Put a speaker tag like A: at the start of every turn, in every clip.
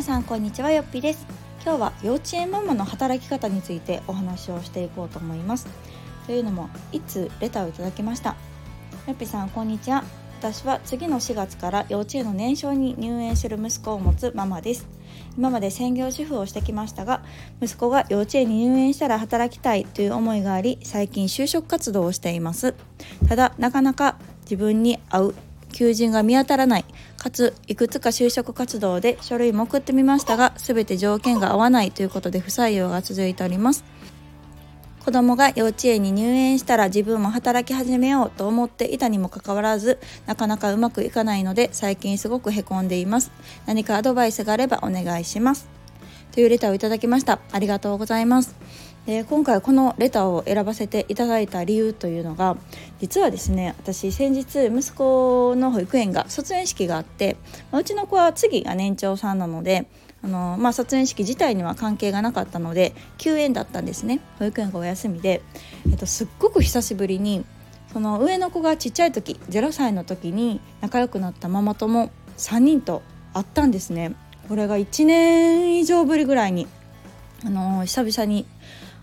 A: 皆さんこんにちはよっぴです。今日は幼稚園ママの働き方についてお話をしていこうと思います。というのもいつレターをいただきました。よっぴさんこんにちは。私は次の4月から幼稚園の年少に入園する息子を持つママです。今まで専業主婦をしてきましたが息子が幼稚園に入園したら働きたいという思いがあり最近就職活動をしています。ただなかなか自分に合う求人が見当たらない。かついくつか就職活動で書類も送ってみましたが全て条件が合わないということで不採用が続いております。子供が幼稚園に入園したら自分も働き始めようと思っていたにもかかわらずなかなかうまくいかないので最近すごくへこんでいます。何かアドバイスがあればお願いします。というレターをいただきました。ありがとうございます。で今回このレターを選ばせていただいた理由というのが実はですね私先日息子の保育園が卒園式があって、うちの子は次が年長さんなのであの、まあ、卒園式自体には関係がなかったので休園だったんですね。保育園がお休みで、えっと、すっごく久しぶりにその上の子がちっちゃい時0歳の時に仲良くなったママ友3人と会ったんですね。これが1年以上ぶりぐらいにあの久々に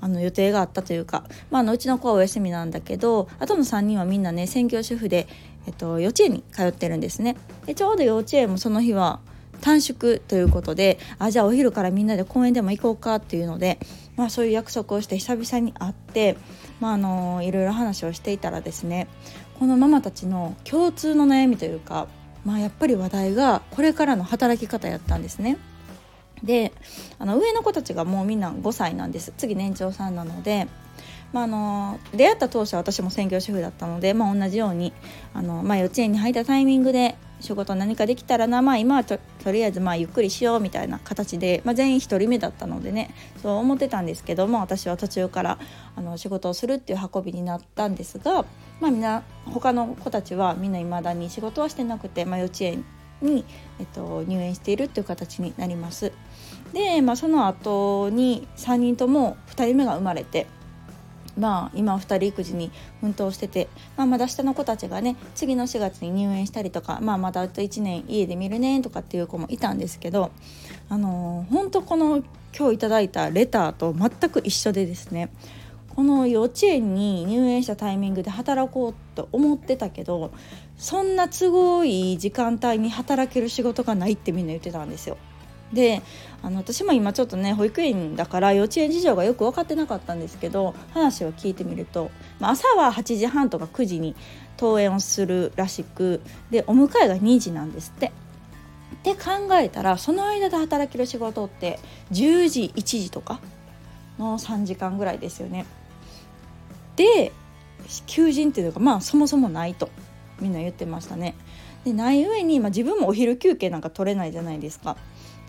A: あの予定があったというか、まあ、あのうちの子はお休みなんだけどあとの3人はみんなね専業主婦で、えっと、幼稚園に通ってるんですね。でちょうど幼稚園もその日は短縮ということであじゃあお昼からみんなで公園でも行こうかっていうので、まあ、そういう約束をして久々に会って、まあ、あのいろいろ話をしていたらですねこのママたちの共通の悩みというか、まあ、やっぱり話題がこれからの働き方やったんですね。であの上の子たちがもうみんな5歳なんです。次年長さんなので、まあ、あの出会った当初は私も専業主婦だったので、まあ、同じようにあの、まあ、幼稚園に入ったタイミングで仕事何かできたらなまあ今はとりあえずまあゆっくりしようみたいな形で、まあ、全員1人目だったのでねそう思ってたんですけども私は途中からあの仕事をするっていう運びになったんですが、まあ、みんな他の子たちはみんないまだに仕事はしてなくて、まあ、幼稚園に、えっと、入園しているっていう形になります。で、まあ、その後に3人とも2人目が生まれて。まあ、今2人育児に奮闘してて、まあ、まだ下の子たちがね次の4月に入園したりとか、まあ、まだあと1年家で見るねとかっていう子もいたんですけどあのー、本当この今日いただいたレターと全く一緒でですねこの幼稚園に入園したタイミングで働こうと思ってたけどそんな都合いい時間帯に働ける仕事がないってみんな言ってたんですよ。であの私も今ちょっとね保育園だから幼稚園事情がよく分かってなかったんですけど話を聞いてみると、まあ、朝は8時半とか9時に登園をするらしくでお迎えが2時なんですって。って考えたらその間で働ける仕事って10時1時とかの3時間ぐらいですよね。で求人っていうかまあそもそもないとみんな言ってましたね。でない上に、まあ、自分もお昼休憩なんか取れないじゃないですか。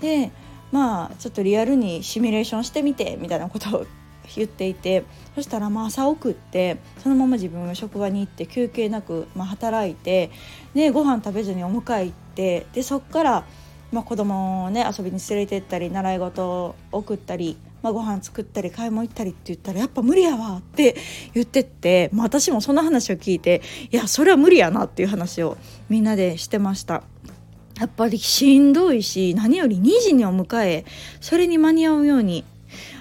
A: でまあちょっとリアルにシミュレーションしてみてみたいなことを言っていてそしたらまあ朝送ってそのまま自分が職場に行って休憩なく、まあ、働いてでご飯食べずにお迎え行ってでそっから、まあ、子供をね遊びに連れてったり習い事を送ったり、まあ、ご飯作ったり買い物行ったりって言ったらやっぱ無理やわって言ってって、まあ、私もその話を聞いていやそれは無理やなっていう話をみんなでしてました。やっぱりしんどいし何より2時にお迎えそれに間に合うように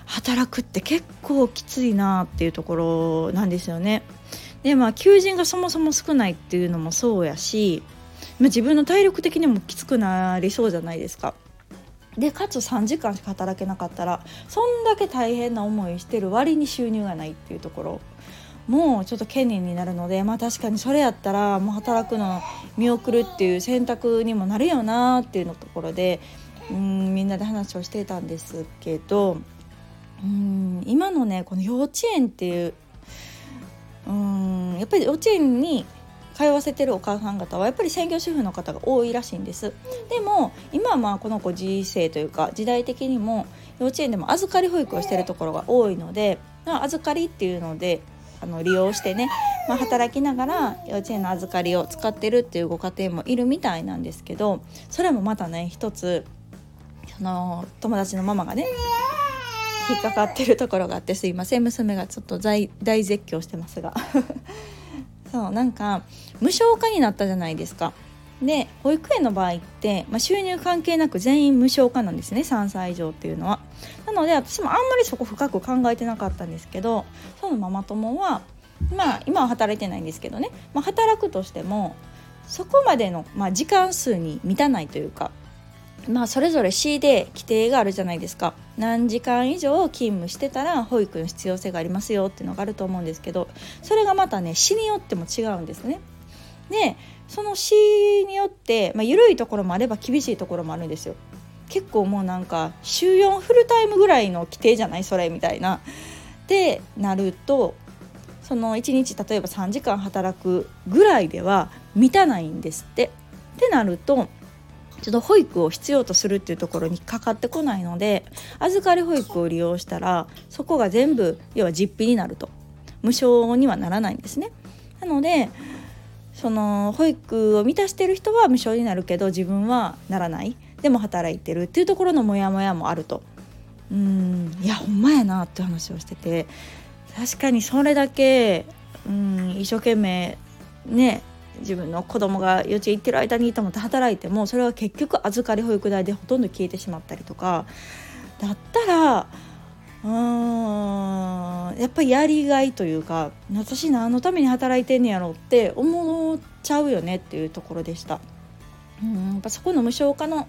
A: 働くって結構きついなっていうところなんですよね。でまあ求人がそもそも少ないっていうのもそうやし、まあ、自分の体力的にもきつくなりそうじゃないですか。でかつ3時間しか働けなかったらそんだけ大変な思いしてる割に収入がないっていうところ。もうちょっと懸念になるのでまあ確かにそれやったらもう働くの見送るっていう選択にもなるよなっていうのところでうんみんなで話をしていたんですけどうん今のねこの幼稚園っていううんやっぱり幼稚園に通わせてるお母さん方はやっぱり専業主婦の方が多いらしいんです。でも今はまあこの子時世というか時代的にも幼稚園でも預かり保育をしてるところが多いので預かりっていうのであの利用してね、まあ、働きながら幼稚園の預かりを使ってるっていうご家庭もいるみたいなんですけどそれもまたね一つその友達のママがね引っかかってるところがあってすいません娘がちょっと大絶叫してますが。そうなんか無償化になったじゃないですか。で保育園の場合って、まあ、収入関係なく全員無償化なんですね。3歳以上っていうのは。なので私もあんまりそこ深く考えてなかったんですけどそのママ友はまあ今は働いてないんですけどね、まあ、働くとしてもそこまでの、まあ、時間数に満たないというかまあそれぞれ C で規定があるじゃないですか何時間以上勤務してたら保育の必要性がありますよっていうのがあると思うんですけどそれがまたね市によっても違うんですね。でその市によって、まあ、緩いところもあれば厳しいところもあるんですよ。結構もうなんか週4フルタイムぐらいの規定じゃない？それみたいな。でなるとその1日例えば3時間働くぐらいでは満たないんですって。ってなるとちょっと保育を必要とするっていうところにかかってこないので預かり保育を利用したらそこが全部要は実費になると。無償にはならないんですね。なのでその保育を満たしてる人は無償になるけど自分はならない。でも働いてるっていうところのモヤモヤもあると。うんいやほんまやなって話をしてて。確かにそれだけうん一生懸命ね自分の子供が幼稚園行ってる間にと思って働いてもそれは結局預かり保育代でほとんど消えてしまったりとかだったらうーんやっぱりやりがいというか私何のために働いてんねやろって思っちゃうよねっていうところでした。うんやっぱそこの無償化の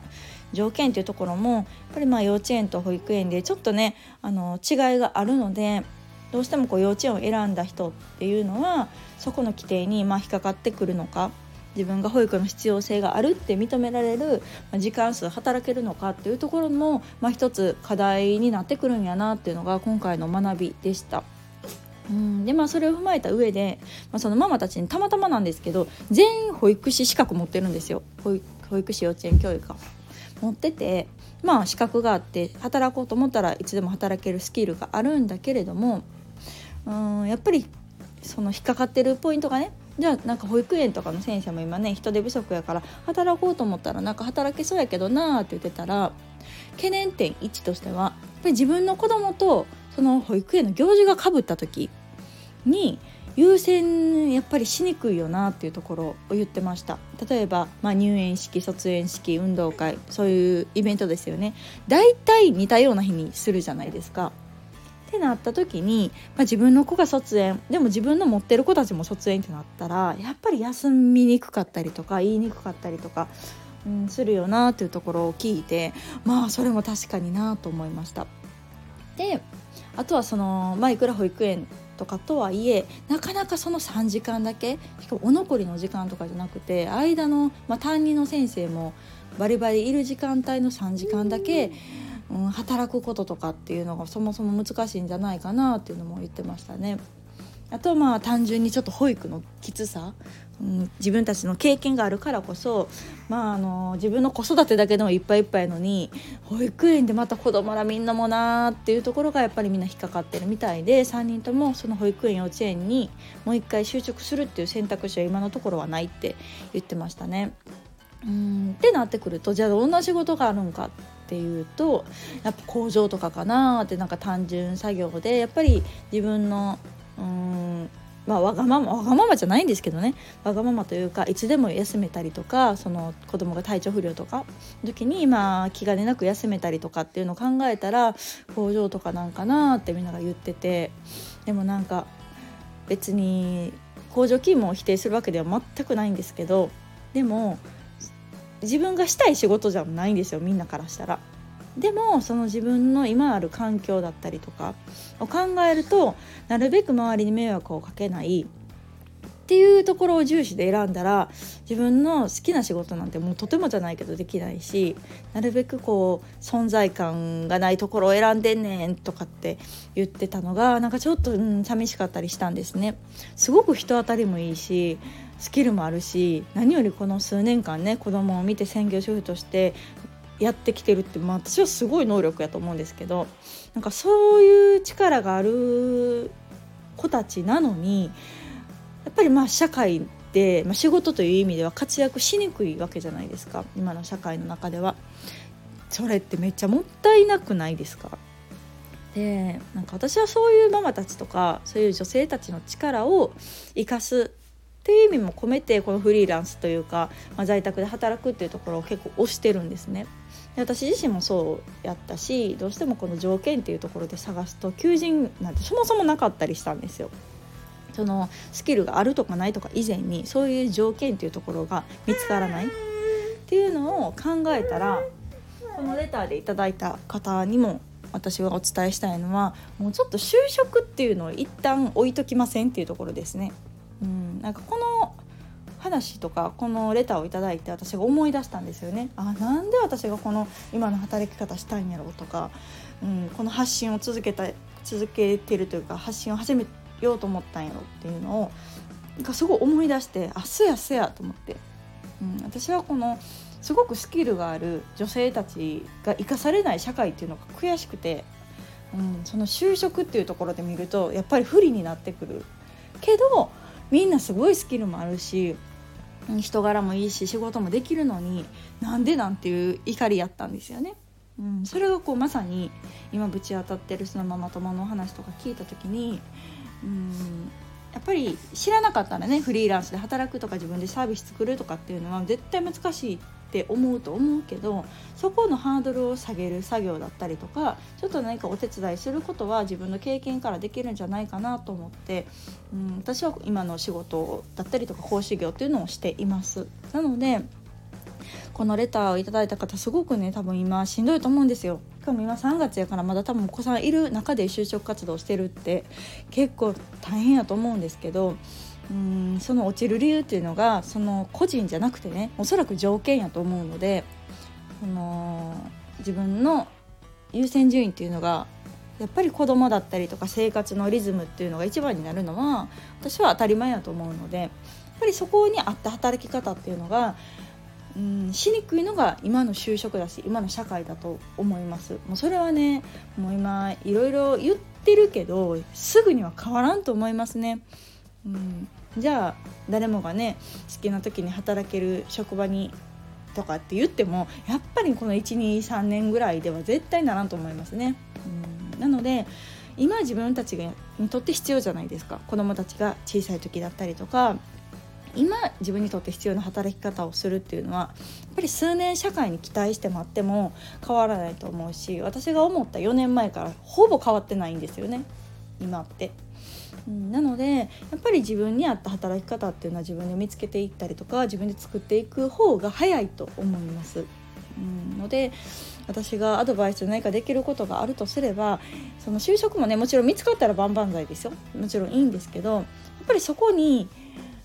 A: 条件というところもやっぱりまあ幼稚園と保育園でちょっとねあの違いがあるのでどうしてもこう幼稚園を選んだ人っていうのはそこの規定にまあ引っかかってくるのか自分が保育の必要性があるって認められる時間数働けるのかっていうところも、まあ、一つ課題になってくるんやなっていうのが今回の学びでした。うんでまあそれを踏まえた上で、まあ、そのママたちにたまたまなんですけど全員保育士資格持ってるんですよ保育士幼稚園教育が。持っててまあ資格があって働こうと思ったらいつでも働けるスキルがあるんだけれどもうんやっぱりその引っかかってるポイントがねじゃあなんか保育園とかの先生も今ね人手不足やから働こうと思ったらなんか働けそうやけどなーって言ってたら懸念点1としてはやっぱり自分の子供とその保育園の行事がかぶった時に優先やっぱりしにくいよなっていうところを言ってました。例えば、まあ、入園式卒園式運動会そういうイベントですよね。大体似たような日にするじゃないですか。ってなった時に、まあ、自分の子が卒園でも自分の持ってる子たちも卒園ってなったらやっぱり休みにくかったりとか言いにくかったりとか、うん、するよなっていうところを聞いてまあそれも確かになと思いました。であとはその、まあ、いくら保育園とかとはいえなかなかその3時間だけしかもお残りの時間とかじゃなくて間の、まあ、担任の先生もバリバリいる時間帯の3時間だけうん、働くこととかっていうのがそもそも難しいんじゃないかなっていうのも言ってましたね。あとまあ単純にちょっと保育のきつさ、うん、自分たちの経験があるからこそ、まあ、あの自分の子育てだけでもいっぱいいっぱいのに保育園でまた子供らみんなもなーっていうところがやっぱりみんな引っかかってるみたいで3人ともその保育園幼稚園にもう一回就職するっていう選択肢は今のところはないって言ってましたね。うんってなってくるとじゃあどんな仕事があるんかっていうとやっぱ工場とかかなってなんか単純作業でやっぱり自分のうんまあ、わがままわがままじゃないんですけどね。わがままというかいつでも休めたりとかその子供が体調不良とか時にまあ気兼ねなく休めたりとかっていうのを考えたら工場とかなんかなってみんなが言っててでもなんか別に工場勤務を否定するわけでは全くないんですけどでも自分がしたい仕事じゃないんですよみんなからしたら。でもその自分の今ある環境だったりとかを考えるとなるべく周りに迷惑をかけないっていうところを重視で選んだら自分の好きな仕事なんてもうとてもじゃないけどできないしなるべくこう存在感がないところを選んでんねんとかって言ってたのがなんかちょっと、うん、寂しかったりしたんですね。すごく人当たりもいいしスキルもあるし何よりこの数年間ね子供を見て専業主婦としてやってきてるって、まあ、私はすごい能力やと思うんですけどなんかそういう力がある子たちなのにやっぱりまあ社会で、まあ、仕事という意味では活躍しにくいわけじゃないですか今の社会の中では。それってめっちゃもったいなくないですか？でなんか私はそういうママたちとかそういう女性たちの力を生かすっていう意味も込めてこのフリーランスというか、まあ、在宅で働くっていうところを結構推してるんですね。で私自身もそうやったしどうしてもこの条件っていうところで探すと求人なんてそもそもなかったりしたんですよ。そのスキルがあるとかないとか以前にそういう条件っていうところが見つからないっていうのを考えたらこのレターでいただいた方にも私はお伝えしたいのはもうちょっと就職っていうのを一旦置いときませんっていうところですね。うん、なんかこの話とかこのレターを頂いて私が思い出したんですよね。あなんで私がこの今の働き方したいんやろうとか、うん、この発信を続けた続けてるというか発信を始めようと思ったんやろっていうのをなんかすごい思い出してあすやすやと思って、うん、私はこのすごくスキルがある女性たちが生かされない社会っていうのが悔しくて、うん、その就職っていうところで見るとやっぱり不利になってくるけどみんなすごいスキルもあるし人柄もいいし仕事もできるのになんでなんていう怒りやったんですよね。うん、それがこうまさに今ぶち当たってるそのママ友の話とか聞いた時にうんやっぱり知らなかったらねフリーランスで働くとか自分でサービス作るとかっていうのは絶対難しいって思うと思うけどそこのハードルを下げる作業だったりとかちょっと何かお手伝いすることは自分の経験からできるんじゃないかなと思って、うん、私は今の仕事だったりとか講師業っていうのをしています。なのでこのレターをいただいた方すごくね多分今しんどいと思うんですよしかも今3月やからまだ多分お子さんいる中で就職活動してるって結構大変やと思うんですけどうんその落ちる理由っていうのがその個人じゃなくてねおそらく条件やと思うのでその自分の優先順位っていうのがやっぱり子供だったりとか生活のリズムっていうのが一番になるのは私は当たり前やと思うのでやっぱりそこに合った働き方っていうのがうんしにくいのが今の就職だし今の社会だと思いますもうそれはねもう今いろいろ言ってるけどすぐには変わらんと思いますね。うんじゃあ誰もがね好きな時に働ける職場にとかって言ってもやっぱりこの123年ぐらいでは絶対ならんと思いますね。うんなので今自分たちにとって必要じゃないですか子どもたちが小さい時だったりとか今自分にとって必要な働き方をするっていうのはやっぱり数年社会に期待して待っても変わらないと思うし私が思った4年前からほぼ変わってないんですよね今って。うん、なのでやっぱり自分に合った働き方っていうのは自分で見つけていったりとか自分で作っていく方が早いと思います。うん、ので私がアドバイス何かできることがあるとすればその就職もねもちろん見つかったら万々歳ですよもちろんいいんですけどやっぱりそこに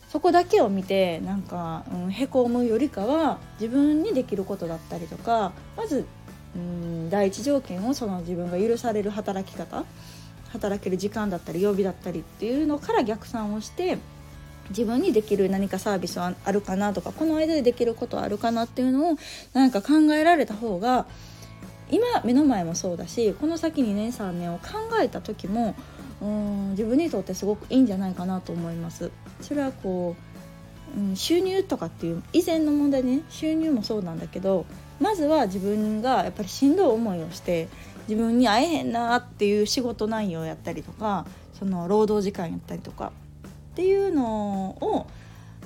A: そこだけを見てなんか、うん、へこむよりかは自分にできることだったりとかまず、うん、第一条件をその自分が許される働き方働ける時間だったり曜日だったりっていうのから逆算をして自分にできる何かサービスはあるかなとかこの間でできることはあるかなっていうのをなんか考えられた方が今目の前もそうだしこの先2年3年を考えた時もうん自分にとってすごくいいんじゃないかなと思います。それはこう、うん、収入とかっていう以前の問題ね収入もそうなんだけどまずは自分がやっぱりしんどい思いをして自分に会えへんなっていう仕事内容やったりとかその労働時間やったりとかっていうのを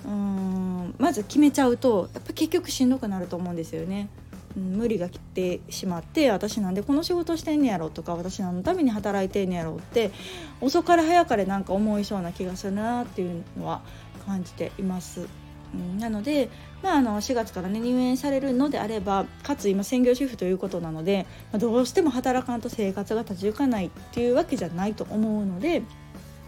A: うんまず決めちゃうとやっぱ結局しんどくなると思うんですよね。無理が来てしまって私なんでこの仕事してんねやろとか私何のために働いてんねやろって遅かれ早かれなんか思いそうな気がするなっていうのは感じています。うん、なので、まあ、あの4月から、ね、入園されるのであればかつ今専業主婦ということなので、まあ、どうしても働かんと生活が立ち行かないっていうわけじゃないと思うので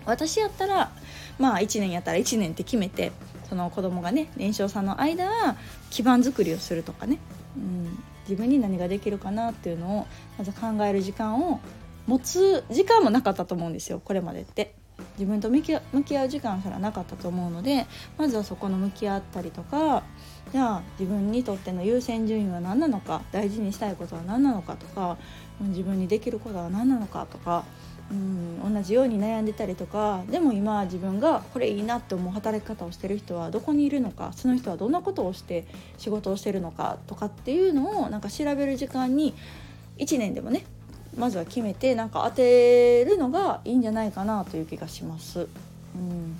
A: 私やったら、まあ、1年やったら1年って決めてその子供がね年少さんの間は基盤作りをするとかね、うん、自分に何ができるかなっていうのをまず考える時間を持つ時間もなかったと思うんですよこれまでって。自分と向き合う時間すらなかったと思うのでまずはそこの向き合ったりとかじゃあ自分にとっての優先順位は何なのか大事にしたいことは何なのかとか自分にできることは何なのかとかうん同じように悩んでたりとかでも今自分がこれいいなって思う働き方をしてる人はどこにいるのかその人はどんなことをして仕事をしてるのかとかっていうのをなんか調べる時間に1年でもねまずは決めてなんか当てるのがいいんじゃないかなという気がします。うん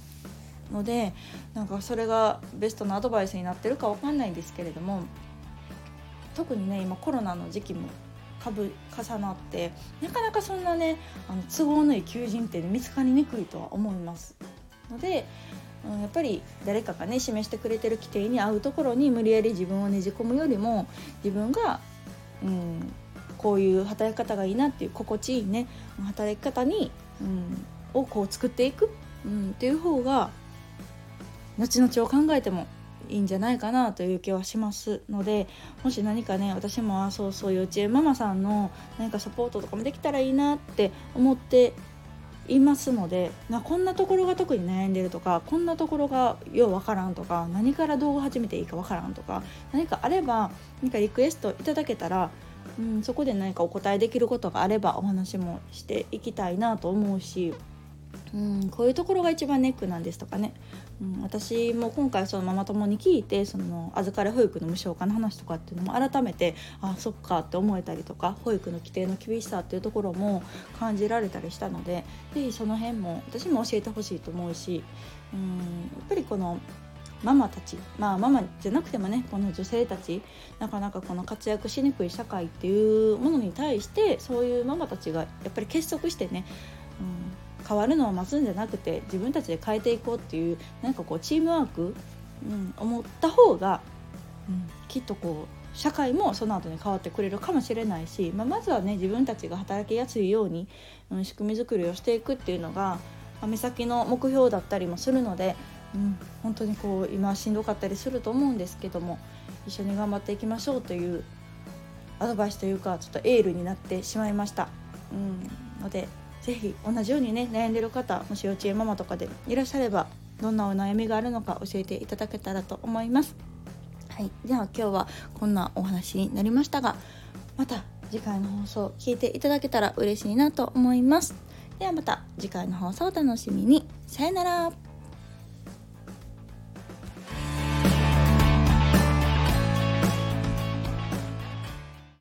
A: のでなんかそれがベストなアドバイスになってるかわかんないんですけれども特にね今コロナの時期もかぶ重なってなかなかそんなねあの都合のいい求人って見つかりにくいとは思いますので、うん、やっぱり誰かがね示してくれてる規定に合うところに無理やり自分をねじ込むよりも自分が、うん、こういう働き方がいいなっていう心地いいね働き方に、うん、をこう作っていく、うん、っていう方が後々を考えてもいいんじゃないかなという気はしますのでもし何かね私もあそうそう幼稚園ママさんの何かサポートとかもできたらいいなって思っていますのでなこんなところが特に悩んでるとかこんなところがようわからんとか何から動画始めていいかわからんとか何かあれば何かリクエストいただけたらうん、そこで何かお答えできることがあればお話もしていきたいなと思うし、うん、こういうところが一番ネックなんですとかね、うん、私も今回そのママ友に聞いてその預かり保育の無償化の話とかっていうのも改めてあそっかって思えたりとか保育の規定の厳しさっていうところも感じられたりしたので是非その辺も私も教えてほしいと思うし、うん、やっぱりこのママたちまあママじゃなくてもねこの女性たちなかなかこの活躍しにくい社会っていうものに対してそういうママたちがやっぱり結束してね、うん、変わるのを待つんじゃなくて自分たちで変えていこうっていうなんかこうチームワーク、うん、思った方が、うん、きっとこう社会もその後に変わってくれるかもしれないし、まあ、まずはね自分たちが働きやすいように、うん、仕組み作りをしていくっていうのが、目先の目標だったりもするのでうん、本当にこう今しんどかったりすると思うんですけども一緒に頑張っていきましょうというアドバイスというかちょっとエールになってしまいました、うん、ので是非同じようにね悩んでる方もし幼稚園ママとかでいらっしゃればどんなお悩みがあるのか教えていただけたらと思います。はいでは今日はこんなお話になりましたがまた次回の放送聞いていただけたら嬉しいなと思います。ではまた次回の放送をお楽しみに。さよなら。